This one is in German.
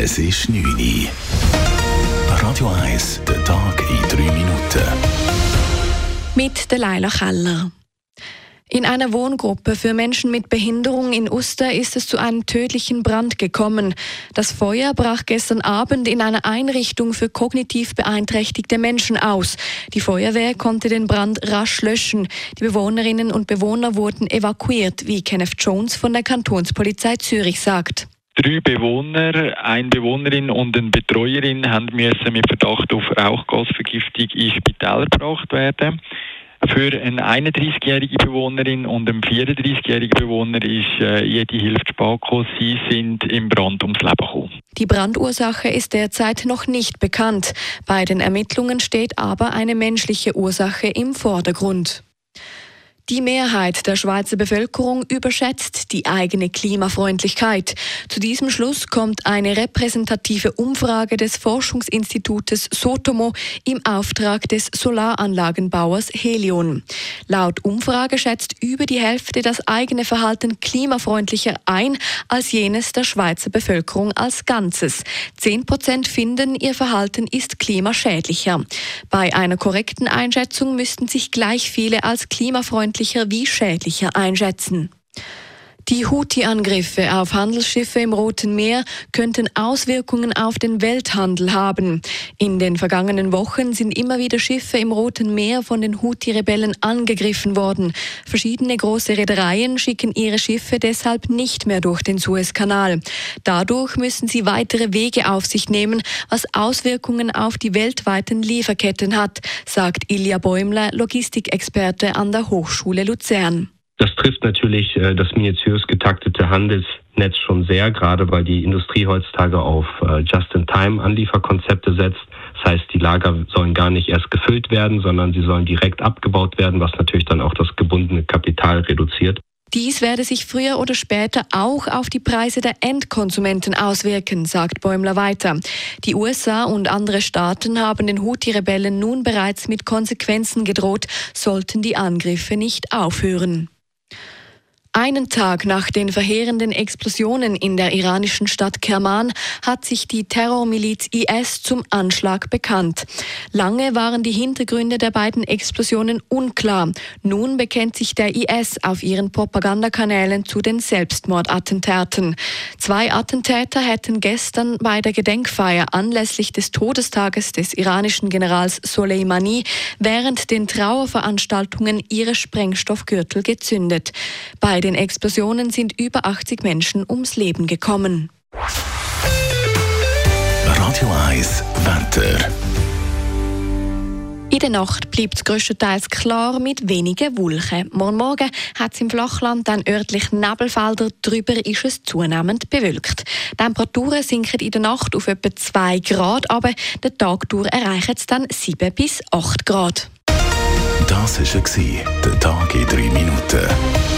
Es ist 9 Uhr. Radio 1, der Tag in 3 Minuten. Mit der Leila Keller. In einer Wohngruppe für Menschen mit Behinderung in Uster ist es zu einem tödlichen Brand gekommen. Das Feuer brach gestern Abend in einer Einrichtung für kognitiv beeinträchtigte Menschen aus. Die Feuerwehr konnte den Brand rasch löschen. Die Bewohnerinnen und Bewohner wurden evakuiert, wie Kenneth Jones von der Kantonspolizei Zürich sagt. Drei Bewohner, eine Bewohnerin und eine Betreuerin haben müssen mit Verdacht auf Rauchgasvergiftung ins Spital gebracht werden. Für eine 31-jährige Bewohnerin und einen 34-jährigen Bewohner ist äh, jede Hilfe spät. Sie sind im Brand ums Leben gekommen. Die Brandursache ist derzeit noch nicht bekannt. Bei den Ermittlungen steht aber eine menschliche Ursache im Vordergrund. Die Mehrheit der Schweizer Bevölkerung überschätzt die eigene Klimafreundlichkeit. Zu diesem Schluss kommt eine repräsentative Umfrage des Forschungsinstitutes Sotomo im Auftrag des Solaranlagenbauers Helion. Laut Umfrage schätzt über die Hälfte das eigene Verhalten klimafreundlicher ein als jenes der Schweizer Bevölkerung als Ganzes. Zehn Prozent finden, ihr Verhalten ist klimaschädlicher. Bei einer korrekten Einschätzung müssten sich gleich viele als klimafreundlich freundlicher wie schädlicher einschätzen. Die Houthi-Angriffe auf Handelsschiffe im Roten Meer könnten Auswirkungen auf den Welthandel haben. In den vergangenen Wochen sind immer wieder Schiffe im Roten Meer von den Houthi-Rebellen angegriffen worden. Verschiedene große Reedereien schicken ihre Schiffe deshalb nicht mehr durch den Suezkanal. Dadurch müssen sie weitere Wege auf sich nehmen, was Auswirkungen auf die weltweiten Lieferketten hat, sagt Ilja Bäumler, Logistikexperte an der Hochschule Luzern. Das trifft natürlich äh, das minutiös getaktete Handelsnetz schon sehr, gerade weil die Industrie heutzutage auf äh, Just-in-Time-Anlieferkonzepte setzt. Das heißt, die Lager sollen gar nicht erst gefüllt werden, sondern sie sollen direkt abgebaut werden, was natürlich dann auch das gebundene Kapital reduziert. Dies werde sich früher oder später auch auf die Preise der Endkonsumenten auswirken, sagt Bäumler weiter. Die USA und andere Staaten haben den Houthi-Rebellen nun bereits mit Konsequenzen gedroht, sollten die Angriffe nicht aufhören. Einen Tag nach den verheerenden Explosionen in der iranischen Stadt Kerman hat sich die Terrormiliz IS zum Anschlag bekannt. Lange waren die Hintergründe der beiden Explosionen unklar. Nun bekennt sich der IS auf ihren Propagandakanälen zu den Selbstmordattentaten. Zwei Attentäter hätten gestern bei der Gedenkfeier anlässlich des Todestages des iranischen Generals Soleimani während den Trauerveranstaltungen ihre Sprengstoffgürtel gezündet. Bei den Explosionen sind über 80 Menschen ums Leben gekommen. Radio 1 Wetter. In der Nacht bleibt es grösstenteils klar mit wenigen Wolken. Morgen Morgen hat es im Flachland dann örtlich Nebelfelder, darüber ist es zunehmend bewölkt. Die Temperaturen sinken in der Nacht auf etwa 2 Grad, aber der Tag durch erreichen es dann 7 bis 8 Grad. Das war der Tag in 3 Minuten.